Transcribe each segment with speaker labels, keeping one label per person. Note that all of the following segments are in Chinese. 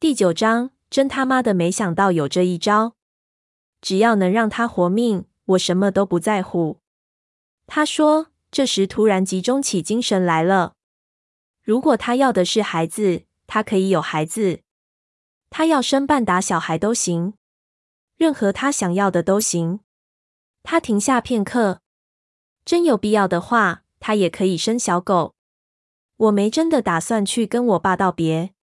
Speaker 1: 第九章，真他妈的没想到有这一招！只要能让他活命，我什么都不在乎。他说，这时突然集中起精神来了。如果他要的是孩子，他可以有孩子；他要生半打小孩都行，任何他想要的都行。他停下片刻，真有必要的话，他也可以生小狗。我没真的打算去跟我爸道别。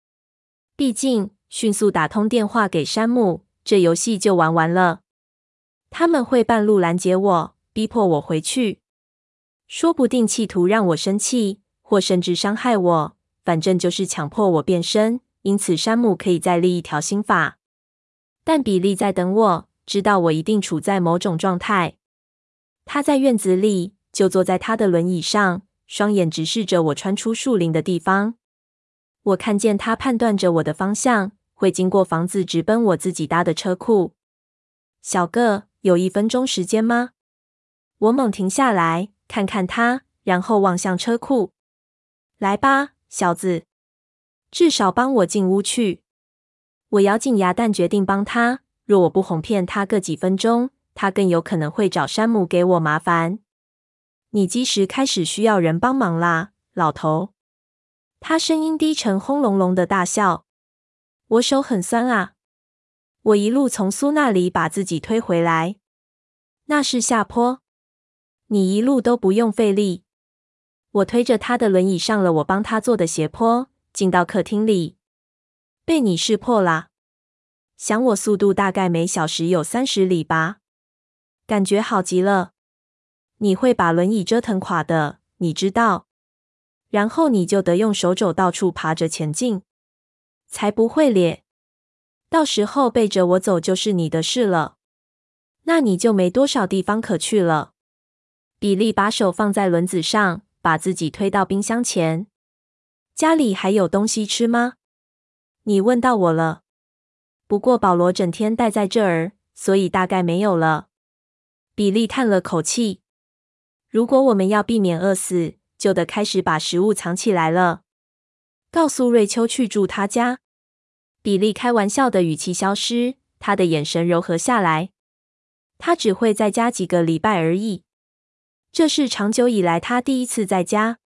Speaker 1: 毕竟，迅速打通电话给山姆，这游戏就玩完了。他们会半路拦截我，逼迫我回去，说不定企图让我生气，或甚至伤害我。反正就是强迫我变身。因此，山姆可以再立一条新法。但比利在等我，知道我一定处在某种状态。他在院子里，就坐在他的轮椅上，双眼直视着我穿出树林的地方。我看见他判断着我的方向，会经过房子，直奔我自己搭的车库。小个，有一分钟时间吗？我猛停下来，看看他，然后望向车库。来吧，小子，至少帮我进屋去。我咬紧牙，但决定帮他。若我不哄骗他个几分钟，他更有可能会找山姆给我麻烦。你几时开始需要人帮忙啦，老头？他声音低沉，轰隆隆的大笑。我手很酸啊！我一路从苏那里把自己推回来，那是下坡。你一路都不用费力。我推着他的轮椅上了我帮他做的斜坡，进到客厅里。被你识破啦！想我速度大概每小时有三十里吧？感觉好极了。你会把轮椅折腾垮的，你知道。然后你就得用手肘到处爬着前进，才不会咧。到时候背着我走就是你的事了，那你就没多少地方可去了。比利把手放在轮子上，把自己推到冰箱前。家里还有东西吃吗？你问到我了。不过保罗整天待在这儿，所以大概没有了。比利叹了口气。如果我们要避免饿死，就得开始把食物藏起来了。告诉瑞秋去住他家。比利开玩笑的语气消失，他的眼神柔和下来。他只会在家几个礼拜而已。这是长久以来他第一次在家。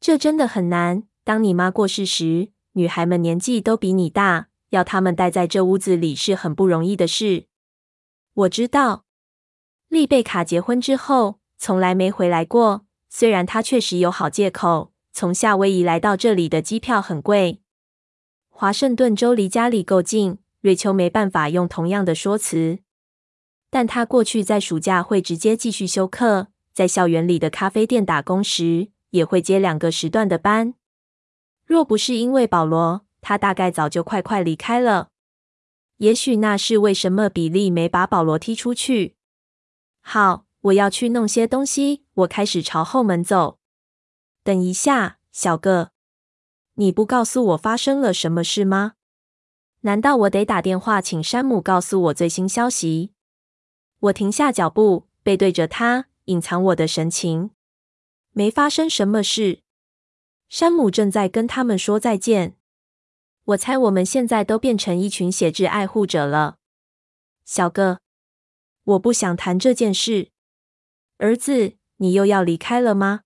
Speaker 1: 这真的很难。当你妈过世时，女孩们年纪都比你大，要她们待在这屋子里是很不容易的事。我知道。丽贝卡结婚之后，从来没回来过。虽然他确实有好借口，从夏威夷来到这里的机票很贵，华盛顿州离家里够近，瑞秋没办法用同样的说辞。但他过去在暑假会直接继续休课，在校园里的咖啡店打工时，也会接两个时段的班。若不是因为保罗，他大概早就快快离开了。也许那是为什么比利没把保罗踢出去。好。我要去弄些东西。我开始朝后门走。等一下，小个，你不告诉我发生了什么事吗？难道我得打电话请山姆告诉我最新消息？我停下脚步，背对着他，隐藏我的神情。没发生什么事。山姆正在跟他们说再见。我猜我们现在都变成一群血质爱护者了。小哥，我不想谈这件事。儿子，你又要离开了吗？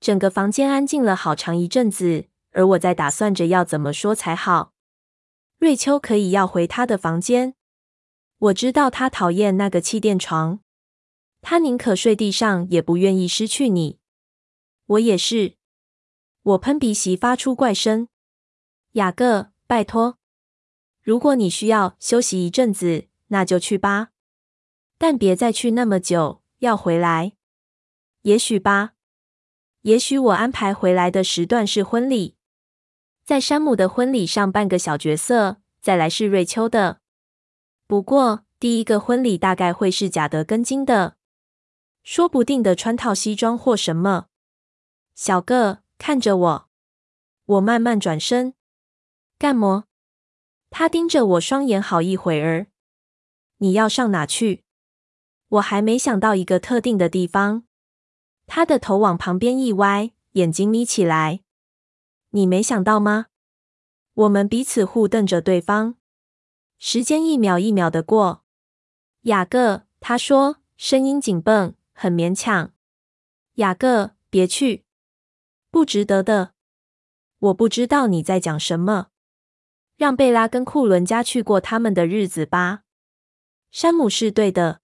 Speaker 1: 整个房间安静了好长一阵子，而我在打算着要怎么说才好。瑞秋可以要回她的房间。我知道她讨厌那个气垫床，她宁可睡地上，也不愿意失去你。我也是。我喷鼻息，发出怪声。雅各，拜托，如果你需要休息一阵子，那就去吧，但别再去那么久。要回来，也许吧。也许我安排回来的时段是婚礼，在山姆的婚礼上扮个小角色，再来是瑞秋的。不过第一个婚礼大概会是假的跟金的，说不定的穿套西装或什么。小个看着我，我慢慢转身。干么？他盯着我双眼好一会儿。你要上哪去？我还没想到一个特定的地方。他的头往旁边一歪，眼睛眯起来。你没想到吗？我们彼此互瞪着对方，时间一秒一秒的过。雅各，他说，声音紧绷，很勉强。雅各，别去，不值得的。我不知道你在讲什么。让贝拉跟库伦家去过他们的日子吧。山姆是对的。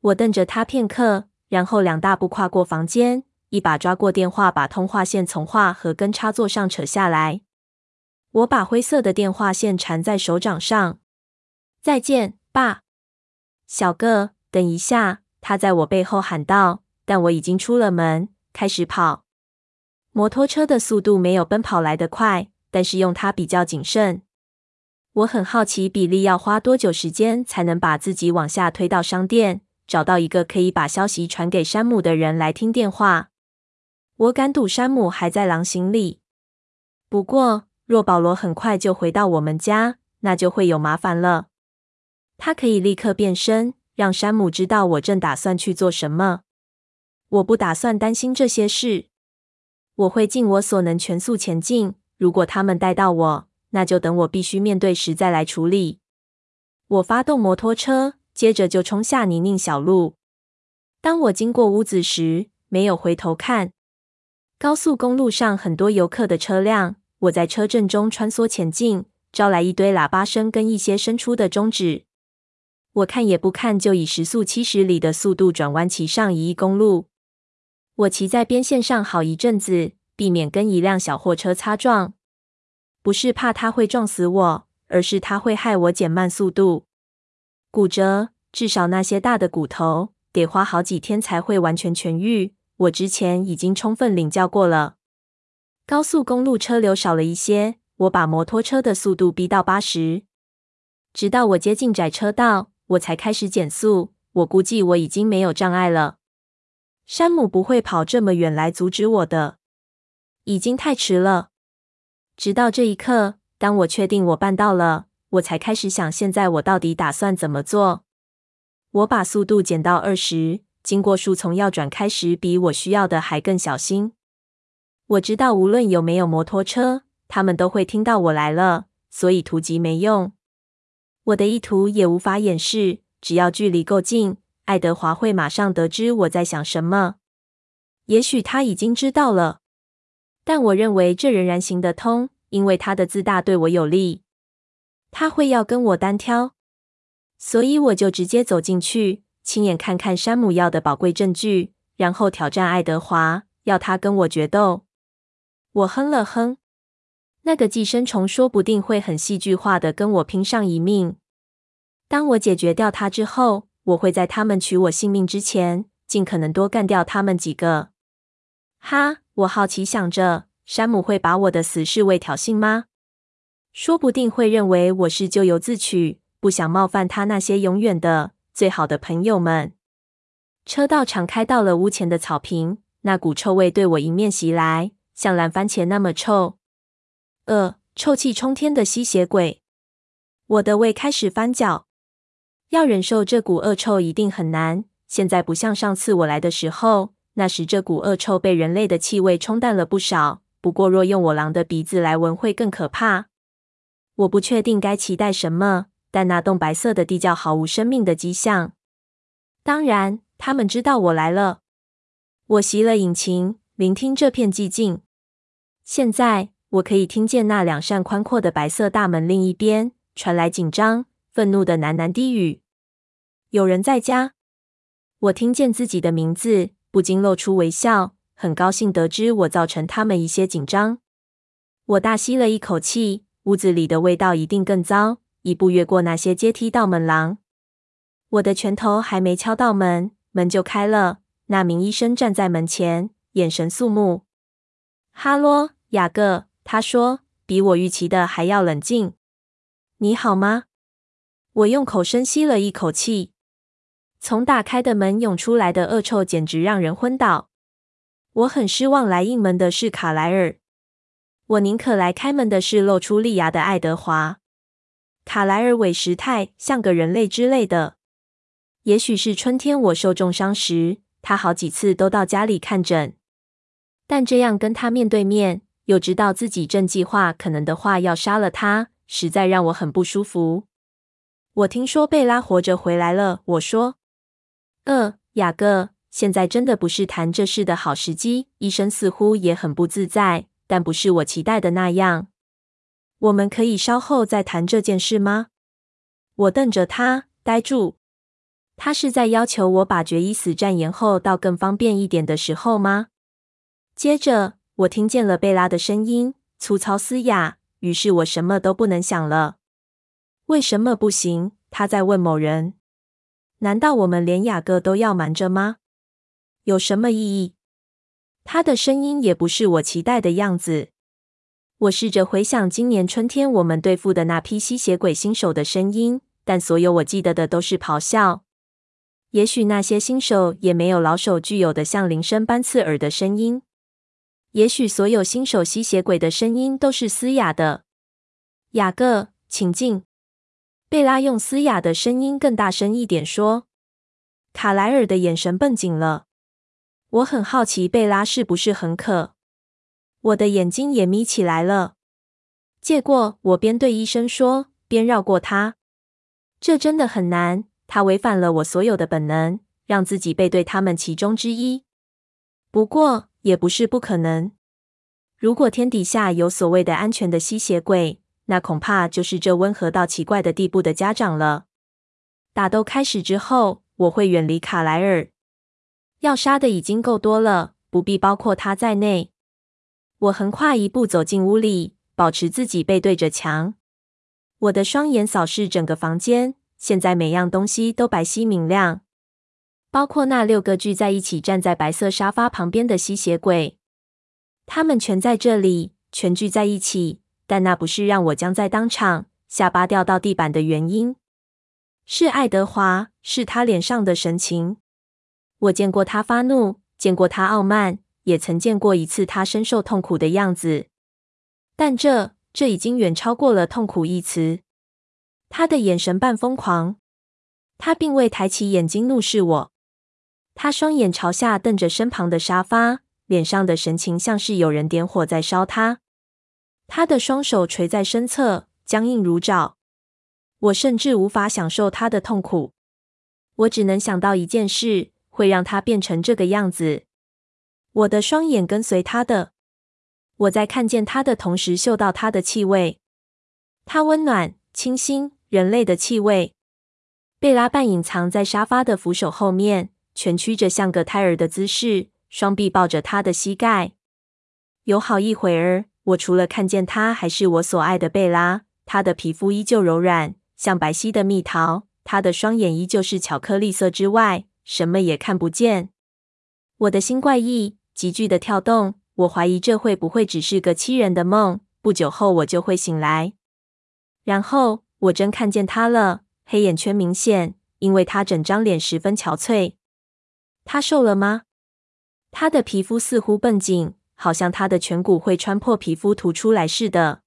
Speaker 1: 我瞪着他片刻，然后两大步跨过房间，一把抓过电话，把通话线从话盒跟插座上扯下来。我把灰色的电话线缠在手掌上。再见，爸。小个，等一下！他在我背后喊道。但我已经出了门，开始跑。摩托车的速度没有奔跑来得快，但是用它比较谨慎。我很好奇，比利要花多久时间才能把自己往下推到商店，找到一个可以把消息传给山姆的人来听电话。我敢赌山姆还在狼行里。不过，若保罗很快就回到我们家，那就会有麻烦了。他可以立刻变身，让山姆知道我正打算去做什么。我不打算担心这些事。我会尽我所能全速前进。如果他们带到我，那就等我必须面对时再来处理。我发动摩托车，接着就冲下泥泞小路。当我经过屋子时，没有回头看。高速公路上很多游客的车辆。我在车阵中穿梭前进，招来一堆喇叭声跟一些伸出的中指。我看也不看，就以时速七十里的速度转弯骑上一亿公路。我骑在边线上好一阵子，避免跟一辆小货车擦撞。不是怕它会撞死我，而是它会害我减慢速度。骨折，至少那些大的骨头，得花好几天才会完全痊愈。我之前已经充分领教过了。高速公路车流少了一些，我把摩托车的速度逼到八十，直到我接近窄车道，我才开始减速。我估计我已经没有障碍了。山姆不会跑这么远来阻止我的，已经太迟了。直到这一刻，当我确定我办到了，我才开始想，现在我到底打算怎么做？我把速度减到二十，经过树丛要转开时，比我需要的还更小心。我知道，无论有没有摩托车，他们都会听到我来了，所以图急没用。我的意图也无法掩饰，只要距离够近，爱德华会马上得知我在想什么。也许他已经知道了，但我认为这仍然行得通，因为他的自大对我有利。他会要跟我单挑，所以我就直接走进去，亲眼看看山姆要的宝贵证据，然后挑战爱德华，要他跟我决斗。我哼了哼，那个寄生虫说不定会很戏剧化的跟我拼上一命。当我解决掉他之后，我会在他们取我性命之前，尽可能多干掉他们几个。哈，我好奇想着，山姆会把我的死视为挑衅吗？说不定会认为我是咎由自取，不想冒犯他那些永远的最好的朋友们。车道敞开到了屋前的草坪，那股臭味对我迎面袭来。像烂番茄那么臭，呃，臭气冲天的吸血鬼！我的胃开始翻搅，要忍受这股恶臭一定很难。现在不像上次我来的时候，那时这股恶臭被人类的气味冲淡了不少。不过若用我狼的鼻子来闻，会更可怕。我不确定该期待什么，但那栋白色的地窖毫无生命的迹象。当然，他们知道我来了。我熄了引擎，聆听这片寂静。现在我可以听见那两扇宽阔的白色大门另一边传来紧张、愤怒的喃喃低语。有人在家。我听见自己的名字，不禁露出微笑，很高兴得知我造成他们一些紧张。我大吸了一口气，屋子里的味道一定更糟。一步越过那些阶梯到门廊，我的拳头还没敲到门，门就开了。那名医生站在门前，眼神肃穆。哈喽。雅各，他说，比我预期的还要冷静。你好吗？我用口深吸了一口气。从打开的门涌出来的恶臭简直让人昏倒。我很失望，来应门的是卡莱尔。我宁可来开门的是露出利牙的爱德华。卡莱尔韦时态，像个人类之类的。也许是春天我受重伤时，他好几次都到家里看诊。但这样跟他面对面。又知道自己正计划可能的话要杀了他，实在让我很不舒服。我听说贝拉活着回来了，我说：“呃，雅各，现在真的不是谈这事的好时机。”医生似乎也很不自在，但不是我期待的那样。我们可以稍后再谈这件事吗？我瞪着他，呆住。他是在要求我把决一死战延后到更方便一点的时候吗？接着，我听见了贝拉的声音，粗糙嘶哑。于是我什么都不能想了。为什么不行？他在问某人。难道我们连雅各都要瞒着吗？有什么意义？他的声音也不是我期待的样子。我试着回想今年春天我们对付的那批吸血鬼新手的声音，但所有我记得的都是咆哮。也许那些新手也没有老手具有的像铃声般刺耳的声音。也许所有新手吸血鬼的声音都是嘶哑的。雅各，请进。贝拉用嘶哑的声音更大声一点说。卡莱尔的眼神绷紧了。我很好奇贝拉是不是很渴。我的眼睛也眯起来了。借过，我边对医生说，边绕过他。这真的很难。他违反了我所有的本能，让自己背对他们其中之一。不过，也不是不可能。如果天底下有所谓的安全的吸血鬼，那恐怕就是这温和到奇怪的地步的家长了。打斗开始之后，我会远离卡莱尔。要杀的已经够多了，不必包括他在内。我横跨一步走进屋里，保持自己背对着墙。我的双眼扫视整个房间。现在每样东西都白皙明亮，包括那六个聚在一起站在白色沙发旁边的吸血鬼。他们全在这里，全聚在一起，但那不是让我僵在当场、下巴掉到地板的原因。是爱德华，是他脸上的神情。我见过他发怒，见过他傲慢，也曾见过一次他深受痛苦的样子。但这，这已经远超过了痛苦一词。他的眼神半疯狂，他并未抬起眼睛怒视我，他双眼朝下瞪着身旁的沙发，脸上的神情像是有人点火在烧他。他的双手垂在身侧，僵硬如爪。我甚至无法享受他的痛苦，我只能想到一件事，会让他变成这个样子。我的双眼跟随他的，我在看见他的同时嗅到他的气味，他温暖、清新。人类的气味。贝拉半隐藏在沙发的扶手后面，蜷曲着像个胎儿的姿势，双臂抱着他的膝盖。有好一会儿，我除了看见他还是我所爱的贝拉，他的皮肤依旧柔软，像白皙的蜜桃，他的双眼依旧是巧克力色之外，什么也看不见。我的心怪异，急剧的跳动。我怀疑这会不会只是个欺人的梦？不久后我就会醒来，然后。我真看见他了，黑眼圈明显，因为他整张脸十分憔悴。他瘦了吗？他的皮肤似乎绷紧，好像他的颧骨会穿破皮肤凸出来似的。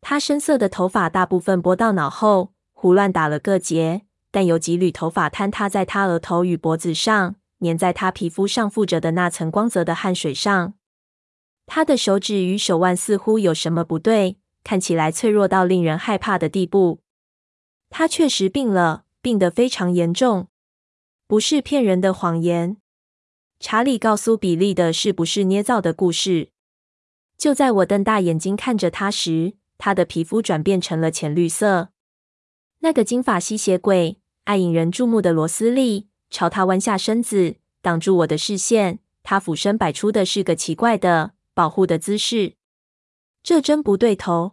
Speaker 1: 他深色的头发大部分拨到脑后，胡乱打了个结，但有几缕头发坍塌在他额头与脖子上，粘在他皮肤上附着的那层光泽的汗水上。他的手指与手腕似乎有什么不对。看起来脆弱到令人害怕的地步。他确实病了，病得非常严重，不是骗人的谎言。查理告诉比利的是不是捏造的故事？就在我瞪大眼睛看着他时，他的皮肤转变成了浅绿色。那个金发吸血鬼，爱引人注目的罗斯利，朝他弯下身子，挡住我的视线。他俯身摆出的是个奇怪的保护的姿势。这真不对头。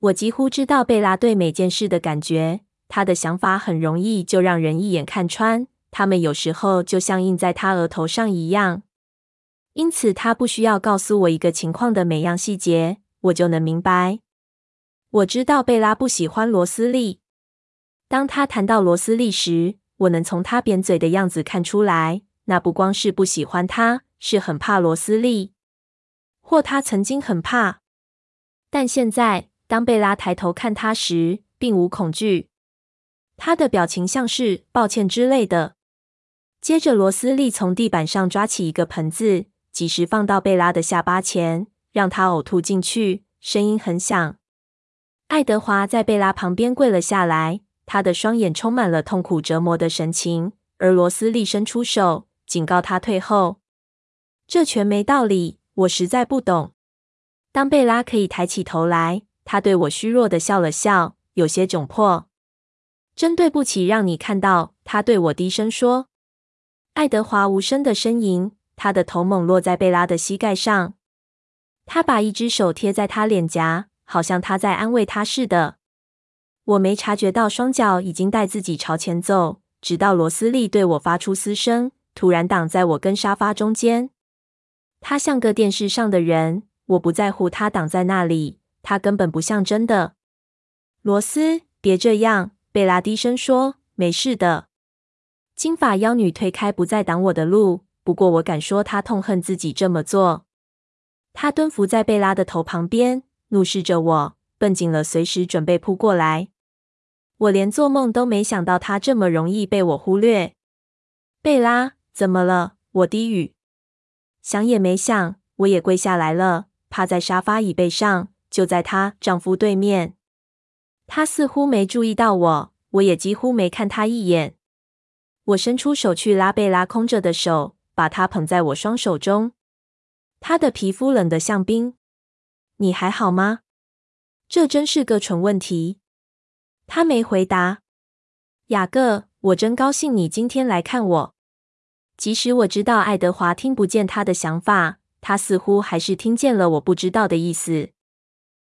Speaker 1: 我几乎知道贝拉对每件事的感觉，他的想法很容易就让人一眼看穿。他们有时候就像印在他额头上一样，因此他不需要告诉我一个情况的每样细节，我就能明白。我知道贝拉不喜欢罗斯利。当他谈到罗斯利时，我能从他扁嘴的样子看出来，那不光是不喜欢他，是很怕罗斯利，或他曾经很怕。但现在，当贝拉抬头看他时，并无恐惧。他的表情像是抱歉之类的。接着，罗斯利从地板上抓起一个盆子，及时放到贝拉的下巴前，让他呕吐进去，声音很响。爱德华在贝拉旁边跪了下来，他的双眼充满了痛苦折磨的神情，而罗斯利伸出手，警告他退后。这全没道理，我实在不懂。当贝拉可以抬起头来，他对我虚弱的笑了笑，有些窘迫。真对不起，让你看到。他对我低声说。爱德华无声的呻吟，他的头猛落在贝拉的膝盖上。他把一只手贴在他脸颊，好像他在安慰他似的。我没察觉到双脚已经带自己朝前走，直到罗斯利对我发出嘶声，突然挡在我跟沙发中间。他像个电视上的人，我不在乎他挡在那里，他根本不像真的。罗斯，别这样，贝拉低声说，没事的。金发妖女推开，不再挡我的路。不过我敢说，她痛恨自己这么做。她蹲伏在贝拉的头旁边，怒视着我，绷紧了，随时准备扑过来。我连做梦都没想到，她这么容易被我忽略。贝拉，怎么了？我低语。想也没想，我也跪下来了，趴在沙发椅背上，就在她丈夫对面。她似乎没注意到我，我也几乎没看她一眼。我伸出手去拉贝拉空着的手，把她捧在我双手中。她的皮肤冷得像冰。你还好吗？这真是个蠢问题。他没回答。雅各，我真高兴你今天来看我。即使我知道爱德华听不见他的想法，他似乎还是听见了我不知道的意思。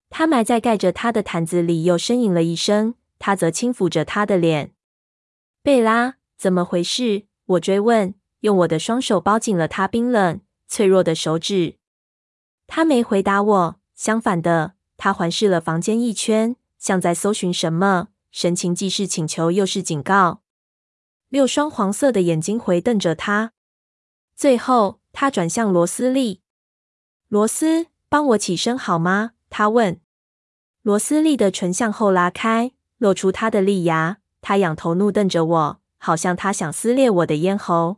Speaker 1: 他埋在盖着他的毯子里，又呻吟了一声。他则轻抚着他的脸。贝拉，怎么回事？我追问，用我的双手包紧了他冰冷、脆弱的手指。他没回答我，相反的，他环视了房间一圈，像在搜寻什么，神情既是请求又是警告。六双黄色的眼睛回瞪着他，最后他转向罗斯利。罗斯，帮我起身好吗？他问。罗斯利的唇向后拉开，露出他的利牙。他仰头怒瞪着我，好像他想撕裂我的咽喉。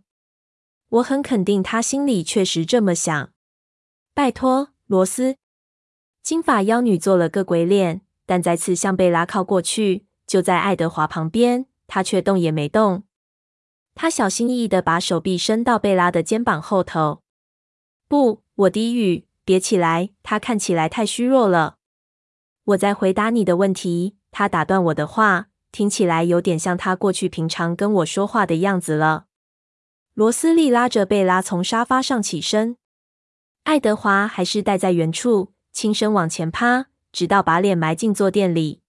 Speaker 1: 我很肯定，他心里确实这么想。拜托，罗斯。金发妖女做了个鬼脸，但再次向贝拉靠过去，就在爱德华旁边，他却动也没动。他小心翼翼地把手臂伸到贝拉的肩膀后头。不，我低语，别起来。他看起来太虚弱了。我在回答你的问题。他打断我的话，听起来有点像他过去平常跟我说话的样子了。罗斯利拉着贝拉从沙发上起身。爱德华还是待在原处，轻声往前趴，直到把脸埋进坐垫里。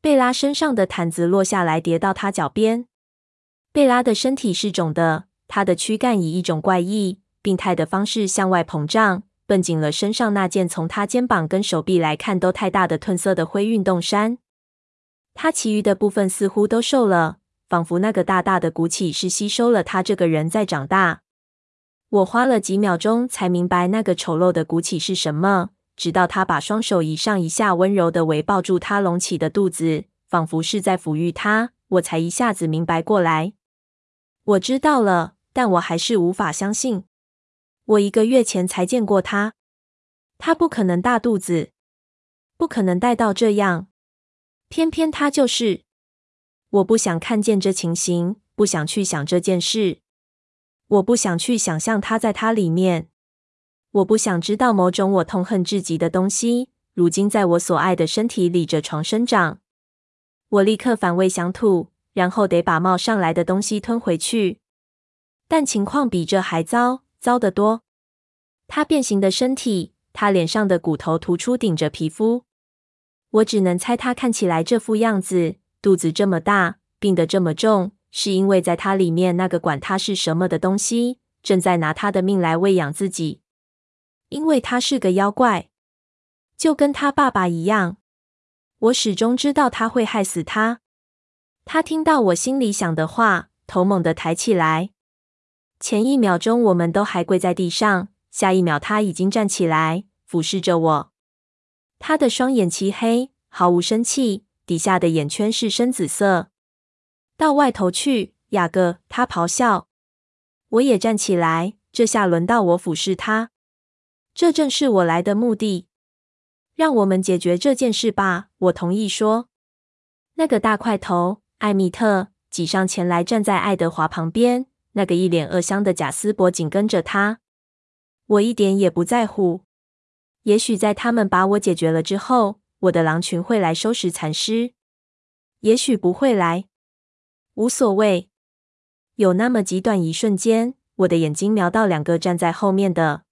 Speaker 1: 贝拉身上的毯子落下来，叠到他脚边。贝拉的身体是肿的，她的躯干以一种怪异、病态的方式向外膨胀，绷紧了身上那件从她肩膀跟手臂来看都太大的褪色的灰运动衫。他其余的部分似乎都瘦了，仿佛那个大大的鼓起是吸收了他这个人在长大。我花了几秒钟才明白那个丑陋的鼓起是什么，直到他把双手一上一下，温柔地围抱住她隆起的肚子，仿佛是在抚育她，我才一下子明白过来。我知道了，但我还是无法相信。我一个月前才见过他，他不可能大肚子，不可能带到这样。偏偏他就是。我不想看见这情形，不想去想这件事。我不想去想象他在他里面。我不想知道某种我痛恨至极的东西，如今在我所爱的身体里着床生长。我立刻反胃想吐。然后得把冒上来的东西吞回去，但情况比这还糟，糟得多。他变形的身体，他脸上的骨头突出顶着皮肤。我只能猜他看起来这副样子，肚子这么大，病得这么重，是因为在他里面那个管他是什么的东西，正在拿他的命来喂养自己。因为他是个妖怪，就跟他爸爸一样。我始终知道他会害死他。他听到我心里想的话，头猛地抬起来。前一秒钟我们都还跪在地上，下一秒他已经站起来，俯视着我。他的双眼漆黑，毫无生气，底下的眼圈是深紫色。到外头去，雅各！他咆哮。我也站起来，这下轮到我俯视他。这正是我来的目的。让我们解决这件事吧。我同意说。那个大块头艾米特挤上前来，站在爱德华旁边。那个一脸恶相的贾斯伯紧跟着他。我一点也不在乎。也许在他们把我解决了之后，我的狼群会来收拾残尸。也许不会来，无所谓。有那么极短一瞬间，我的眼睛瞄到两个站在后面的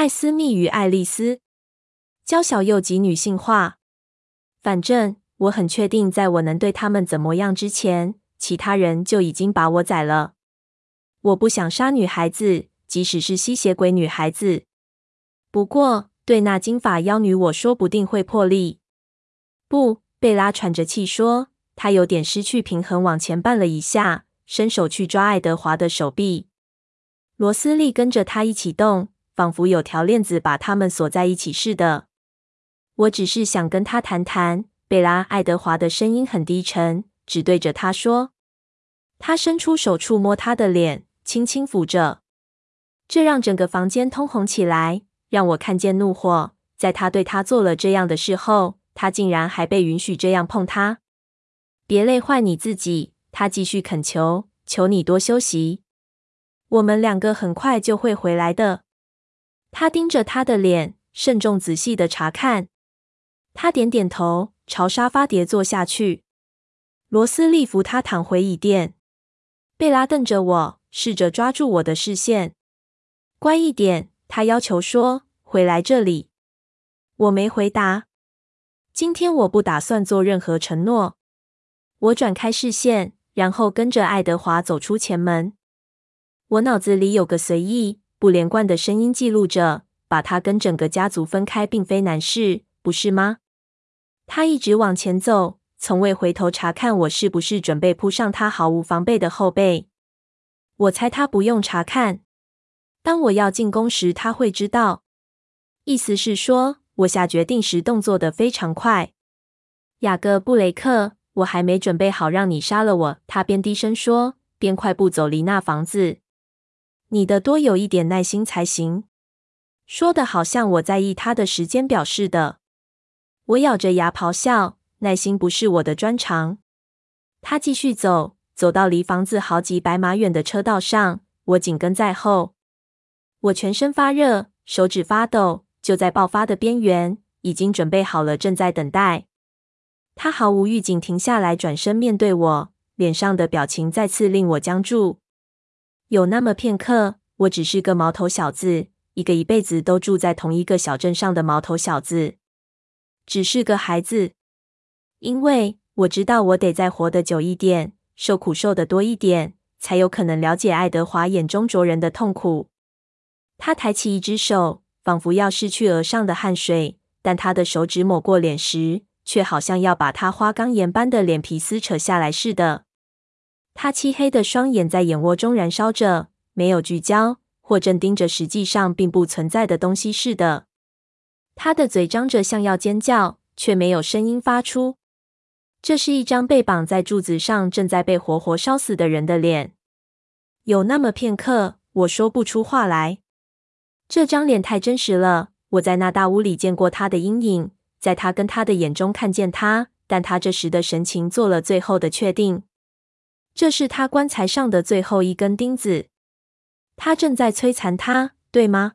Speaker 1: 艾斯密与爱丽丝，娇小又极女性化。反正我很确定，在我能对他们怎么样之前，其他人就已经把我宰了。我不想杀女孩子，即使是吸血鬼女孩子。不过，对那金发妖女，我说不定会破例。不。贝拉喘着气说：“她有点失去平衡，往前绊了一下，伸手去抓爱德华的手臂。罗斯利跟着她一起动，仿佛有条链子把他们锁在一起似的。我只是想跟他谈谈。”贝拉，爱德华的声音很低沉，只对着他说。他伸出手触摸他的脸，轻轻抚着，这让整个房间通红起来，让我看见怒火。在他对他做了这样的事后。他竟然还被允许这样碰他，别累坏你自己。他继续恳求，求你多休息。我们两个很快就会回来的。他盯着他的脸，慎重仔细的查看。他点点头，朝沙发叠坐下去。罗斯利扶他躺回椅垫。贝拉瞪着我，试着抓住我的视线。乖一点，他要求说，回来这里。我没回答。今天我不打算做任何承诺。我转开视线，然后跟着爱德华走出前门。我脑子里有个随意、不连贯的声音记录着：把他跟整个家族分开并非难事，不是吗？他一直往前走，从未回头查看我是不是准备扑上他毫无防备的后背。我猜他不用查看。当我要进攻时，他会知道。意思是说。我下决定时动作的非常快，雅各布雷克，我还没准备好让你杀了我。他边低声说，边快步走离那房子。你得多有一点耐心才行。说的好像我在意他的时间表似的。我咬着牙咆哮，耐心不是我的专长。他继续走，走到离房子好几百码远的车道上，我紧跟在后。我全身发热，手指发抖。就在爆发的边缘，已经准备好了，正在等待。他毫无预警停下来，转身面对我，脸上的表情再次令我僵住。有那么片刻，我只是个毛头小子，一个一辈子都住在同一个小镇上的毛头小子，只是个孩子。因为我知道，我得再活得久一点，受苦受得多一点，才有可能了解爱德华眼中灼人的痛苦。他抬起一只手。仿佛要拭去额上的汗水，但他的手指抹过脸时，却好像要把他花岗岩般的脸皮撕扯下来似的。他漆黑的双眼在眼窝中燃烧着，没有聚焦，或正盯着实际上并不存在的东西似的。他的嘴张着，像要尖叫，却没有声音发出。这是一张被绑在柱子上、正在被活活烧死的人的脸。有那么片刻，我说不出话来。这张脸太真实了，我在那大屋里见过他的阴影，在他跟他的眼中看见他，但他这时的神情做了最后的确定。这是他棺材上的最后一根钉子，他正在摧残他，对吗？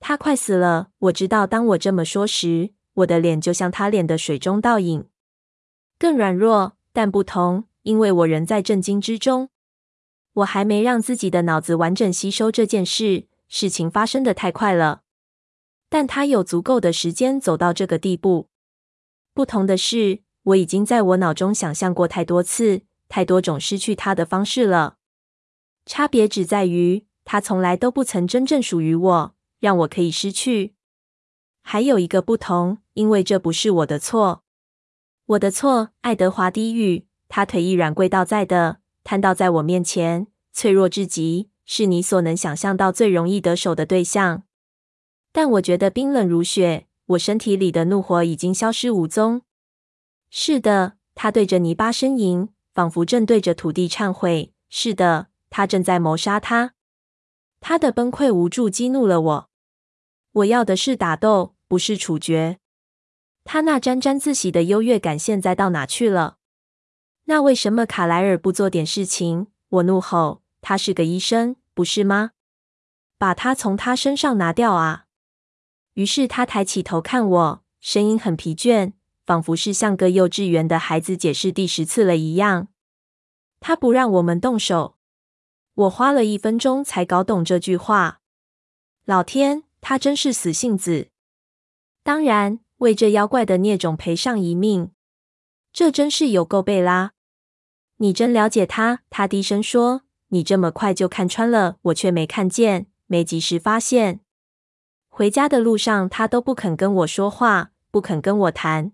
Speaker 1: 他快死了，我知道。当我这么说时，我的脸就像他脸的水中倒影，更软弱，但不同，因为我仍在震惊之中。我还没让自己的脑子完整吸收这件事。事情发生的太快了，但他有足够的时间走到这个地步。不同的是，我已经在我脑中想象过太多次，太多种失去他的方式了。差别只在于，他从来都不曾真正属于我，让我可以失去。还有一个不同，因为这不是我的错。我的错，爱德华低语，他腿一软，跪倒在地，瘫倒在我面前，脆弱至极。是你所能想象到最容易得手的对象，但我觉得冰冷如雪。我身体里的怒火已经消失无踪。是的，他对着泥巴呻吟，仿佛正对着土地忏悔。是的，他正在谋杀他。他的崩溃无助激怒了我。我要的是打斗，不是处决。他那沾沾自喜的优越感现在到哪去了？那为什么卡莱尔不做点事情？我怒吼。他是个医生，不是吗？把他从他身上拿掉啊！于是他抬起头看我，声音很疲倦，仿佛是像个幼稚园的孩子解释第十次了一样。他不让我们动手。我花了一分钟才搞懂这句话。老天，他真是死性子！当然。为这妖怪的孽种赔上一命，这真是有够贝拉！你真了解他。他低声说：“你这么快就看穿了，我却没看见，没及时发现。回家的路上，他都不肯跟我说话，不肯跟我谈。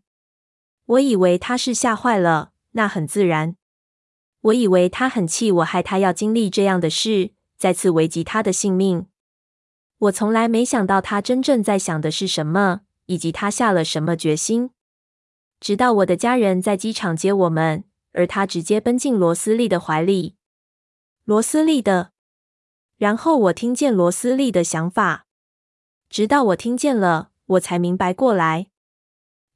Speaker 1: 我以为他是吓坏了，那很自然。我以为他很气我，害他要经历这样的事，再次危及他的性命。我从来没想到他真正在想的是什么。”以及他下了什么决心？直到我的家人在机场接我们，而他直接奔进罗斯利的怀里。罗斯利的。然后我听见罗斯利的想法，直到我听见了，我才明白过来。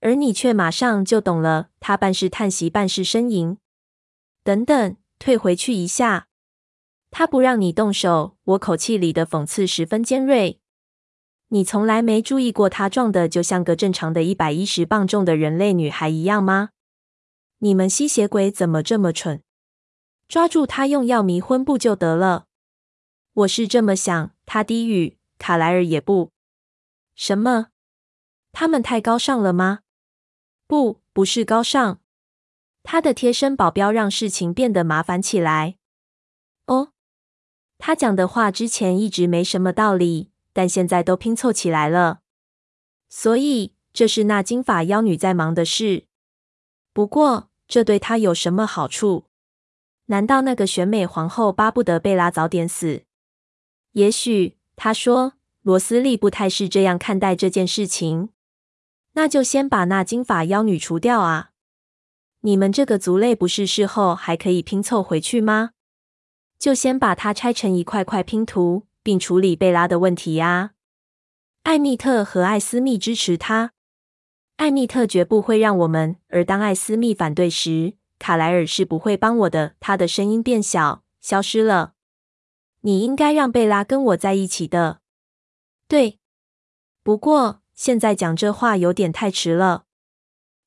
Speaker 1: 而你却马上就懂了。他半是叹息，半是呻吟。等等，退回去一下。他不让你动手。我口气里的讽刺十分尖锐。你从来没注意过她壮的就像个正常的一百一十磅重的人类女孩一样吗？你们吸血鬼怎么这么蠢？抓住她用药迷昏不就得了？我是这么想。他低语。卡莱尔也不。什么？他们太高尚了吗？不，不是高尚。他的贴身保镖让事情变得麻烦起来。哦，他讲的话之前一直没什么道理。但现在都拼凑起来了，所以这是那金发妖女在忙的事。不过，这对她有什么好处？难道那个选美皇后巴不得贝拉早点死？也许，他说，罗斯利不太是这样看待这件事情。那就先把那金发妖女除掉啊！你们这个族类不是事后还可以拼凑回去吗？就先把它拆成一块块拼图。并处理贝拉的问题呀。艾蜜特和艾斯密支持他。艾蜜特绝不会让我们，而当艾斯密反对时，卡莱尔是不会帮我的。他的声音变小，消失了。你应该让贝拉跟我在一起的。对。不过现在讲这话有点太迟了。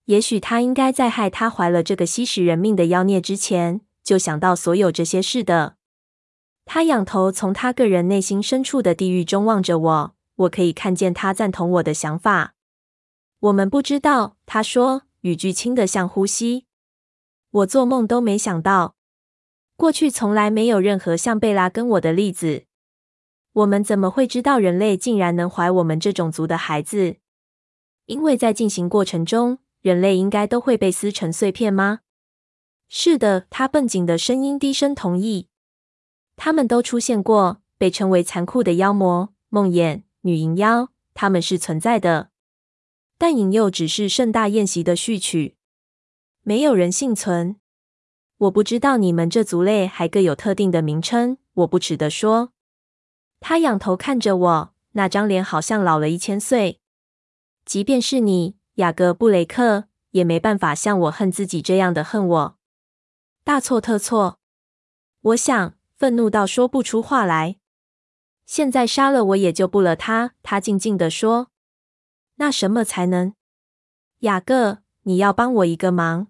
Speaker 1: 也许他应该在害他怀了这个吸食人命的妖孽之前，就想到所有这些事的。他仰头从他个人内心深处的地狱中望着我，我可以看见他赞同我的想法。我们不知道，他说，语句轻得像呼吸。我做梦都没想到，过去从来没有任何像贝拉跟我的例子。我们怎么会知道人类竟然能怀我们这种族的孩子？因为在进行过程中，人类应该都会被撕成碎片吗？是的，他绷紧的声音低声同意。他们都出现过，被称为残酷的妖魔、梦魇、女淫妖，他们是存在的。但引诱只是盛大宴席的序曲，没有人幸存。我不知道你们这族类还各有特定的名称。我不耻地说。他仰头看着我，那张脸好像老了一千岁。即便是你，雅各布雷克，也没办法像我恨自己这样的恨我。大错特错。我想。愤怒到说不出话来。现在杀了我也救不了他。他静静地说：“那什么才能？”雅各，你要帮我一个忙。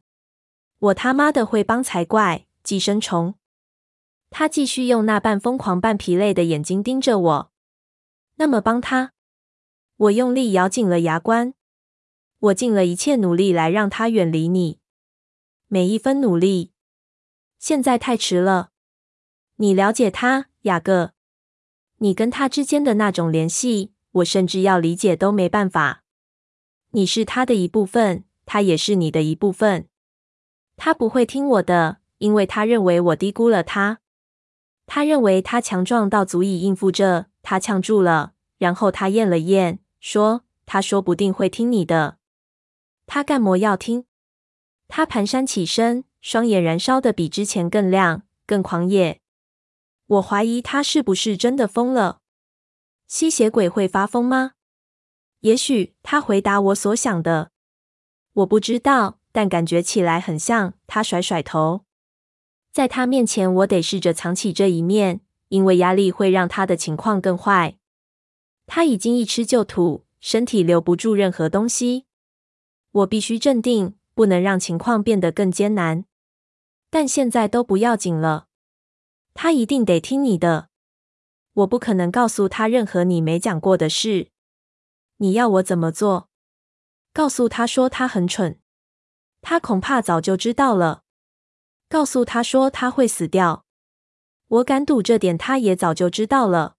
Speaker 1: 我他妈的会帮才怪！寄生虫。他继续用那半疯狂半疲累的眼睛盯着我。那么帮他？我用力咬紧了牙关。我尽了一切努力来让他远离你，每一分努力。现在太迟了。你了解他，雅各。你跟他之间的那种联系，我甚至要理解都没办法。你是他的一部分，他也是你的一部分。他不会听我的，因为他认为我低估了他。他认为他强壮到足以应付这。他呛住了，然后他咽了咽，说：“他说不定会听你的。他干么要听？”他蹒跚起身，双眼燃烧得比之前更亮，更狂野。我怀疑他是不是真的疯了？吸血鬼会发疯吗？也许他回答我所想的，我不知道，但感觉起来很像。他甩甩头，在他面前，我得试着藏起这一面，因为压力会让他的情况更坏。他已经一吃就吐，身体留不住任何东西。我必须镇定，不能让情况变得更艰难。但现在都不要紧了。他一定得听你的。我不可能告诉他任何你没讲过的事。你要我怎么做？告诉他说他很蠢。他恐怕早就知道了。告诉他说他会死掉。我敢赌这点，他也早就知道了。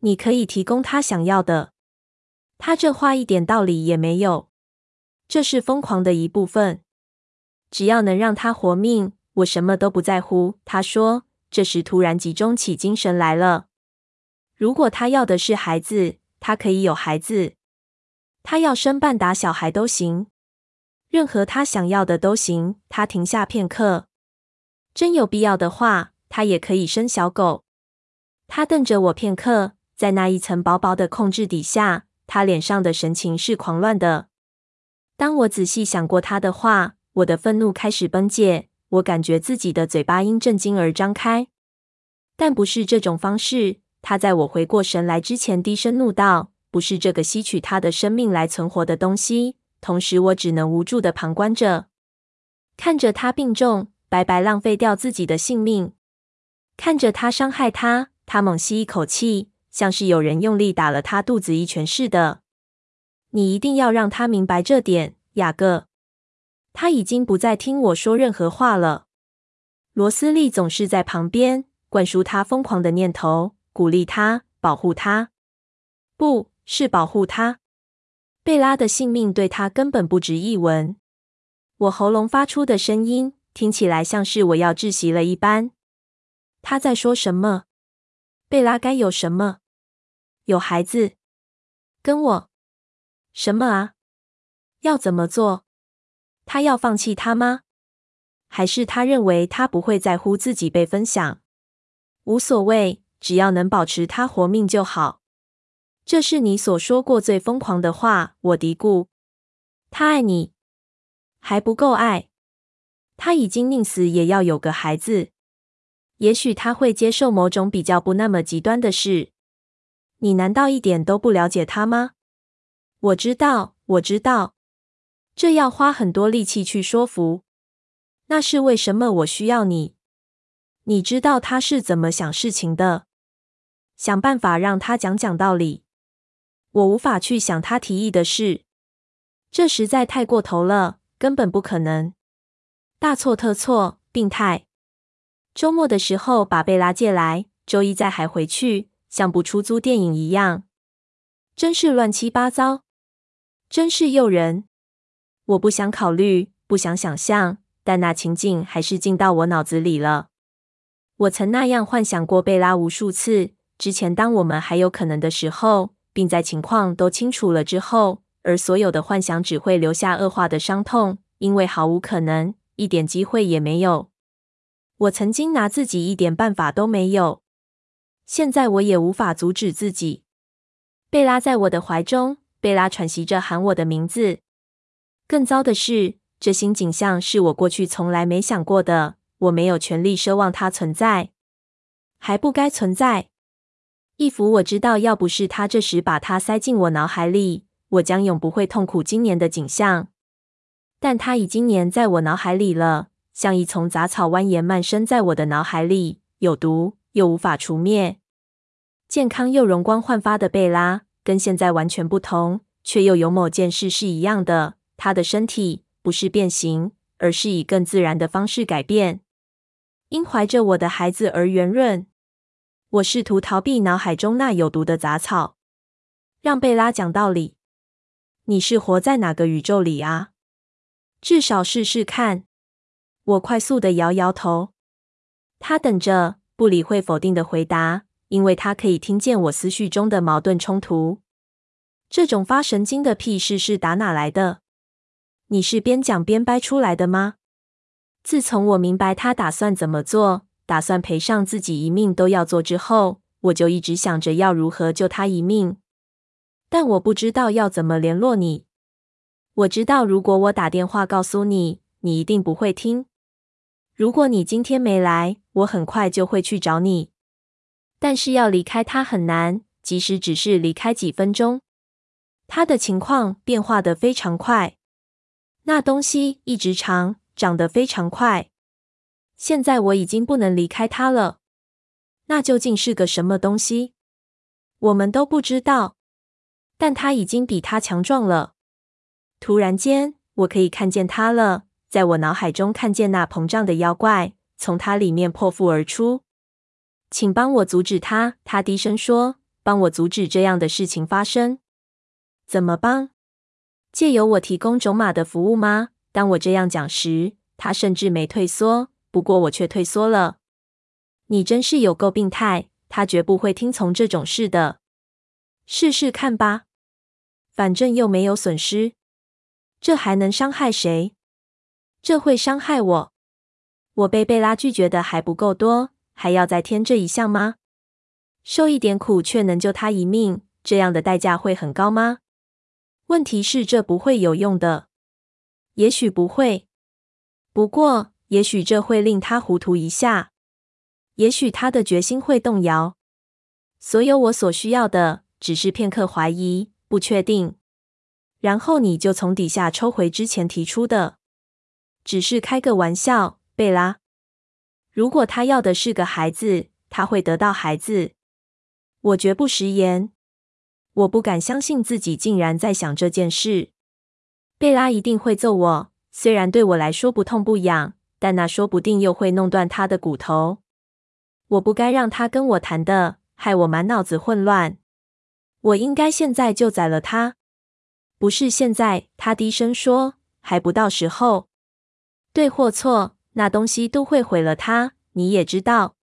Speaker 1: 你可以提供他想要的。他这话一点道理也没有。这是疯狂的一部分。只要能让他活命，我什么都不在乎。他说，这时突然集中起精神来了。如果他要的是孩子，他可以有孩子。他要生半打小孩都行，任何他想要的都行。他停下片刻，真有必要的话，他也可以生小狗。他瞪着我片刻。在那一层薄薄的控制底下，他脸上的神情是狂乱的。当我仔细想过他的话，我的愤怒开始崩解。我感觉自己的嘴巴因震惊而张开，但不是这种方式。他在我回过神来之前低声怒道：“不是这个吸取他的生命来存活的东西。”同时，我只能无助的旁观着，看着他病重，白白浪费掉自己的性命，看着他伤害他。他猛吸一口气。像是有人用力打了他肚子一拳似的。你一定要让他明白这点，雅各。他已经不再听我说任何话了。罗斯利总是在旁边灌输他疯狂的念头，鼓励他，保护他，不是保护他。贝拉的性命对他根本不值一文。我喉咙发出的声音听起来像是我要窒息了一般。他在说什么？贝拉该有什么？有孩子，跟我什么啊？要怎么做？他要放弃他吗？还是他认为他不会在乎自己被分享？无所谓，只要能保持他活命就好。这是你所说过最疯狂的话，我嘀咕。他爱你，还不够爱。他已经宁死也要有个孩子。也许他会接受某种比较不那么极端的事。你难道一点都不了解他吗？我知道，我知道，这要花很多力气去说服。那是为什么我需要你。你知道他是怎么想事情的。想办法让他讲讲道理。我无法去想他提议的事，这实在太过头了，根本不可能。大错特错，病态。周末的时候把贝拉借来，周一再还回去。像部出租电影一样，真是乱七八糟，真是诱人。我不想考虑，不想想象，但那情景还是进到我脑子里了。我曾那样幻想过贝拉无数次。之前，当我们还有可能的时候，并在情况都清楚了之后，而所有的幻想只会留下恶化的伤痛，因为毫无可能，一点机会也没有。我曾经拿自己一点办法都没有。现在我也无法阻止自己。贝拉在我的怀中，贝拉喘息着喊我的名字。更糟的是，这新景象是我过去从来没想过的。我没有权利奢望它存在，还不该存在。一幅我知道，要不是他这时把它塞进我脑海里，我将永不会痛苦今年的景象。但它已经粘在我脑海里了，像一丛杂草蜿蜒漫生在我的脑海里，有毒。又无法除灭，健康又容光焕发的贝拉，跟现在完全不同，却又有某件事是一样的。她的身体不是变形，而是以更自然的方式改变，因怀着我的孩子而圆润。我试图逃避脑海中那有毒的杂草，让贝拉讲道理。你是活在哪个宇宙里啊？至少试试看。我快速的摇摇头。他等着。不理会否定的回答，因为他可以听见我思绪中的矛盾冲突。这种发神经的屁事是打哪来的？你是边讲边掰出来的吗？自从我明白他打算怎么做，打算赔上自己一命都要做之后，我就一直想着要如何救他一命。但我不知道要怎么联络你。我知道，如果我打电话告诉你，你一定不会听。如果你今天没来，我很快就会去找你。但是要离开他很难，即使只是离开几分钟。他的情况变化得非常快，那东西一直长，长得非常快。现在我已经不能离开他了。那究竟是个什么东西？我们都不知道。但他已经比他强壮了。突然间，我可以看见他了。在我脑海中看见那膨胀的妖怪从他里面破腹而出，请帮我阻止他。他低声说：“帮我阻止这样的事情发生。怎么帮？借由我提供种马的服务吗？”当我这样讲时，他甚至没退缩，不过我却退缩了。你真是有够病态！他绝不会听从这种事的。试试看吧，反正又没有损失，这还能伤害谁？这会伤害我。我被贝拉拒绝的还不够多，还要再添这一项吗？受一点苦却能救他一命，这样的代价会很高吗？问题是这不会有用的。也许不会，不过也许这会令他糊涂一下，也许他的决心会动摇。所有我所需要的只是片刻怀疑、不确定，然后你就从底下抽回之前提出的。只是开个玩笑，贝拉。如果他要的是个孩子，他会得到孩子。我绝不食言。我不敢相信自己竟然在想这件事。贝拉一定会揍我，虽然对我来说不痛不痒，但那说不定又会弄断他的骨头。我不该让他跟我谈的，害我满脑子混乱。我应该现在就宰了他。不是现在，他低声说，还不到时候。对或错，那东西都会毁了他。你也知道，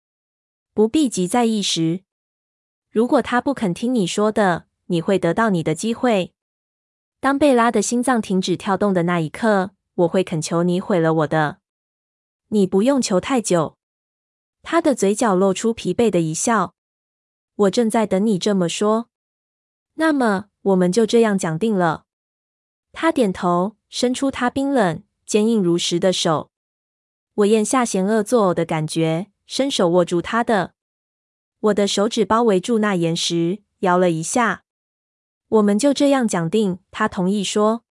Speaker 1: 不必急在一时。如果他不肯听你说的，你会得到你的机会。当贝拉的心脏停止跳动的那一刻，我会恳求你毁了我的。你不用求太久。他的嘴角露出疲惫的一笑。我正在等你这么说。那么，我们就这样讲定了。他点头，伸出他冰冷。坚硬如石的手，我咽下险恶作呕的感觉，伸手握住他的。我的手指包围住那岩石，摇了一下。我们就这样讲定，他同意说。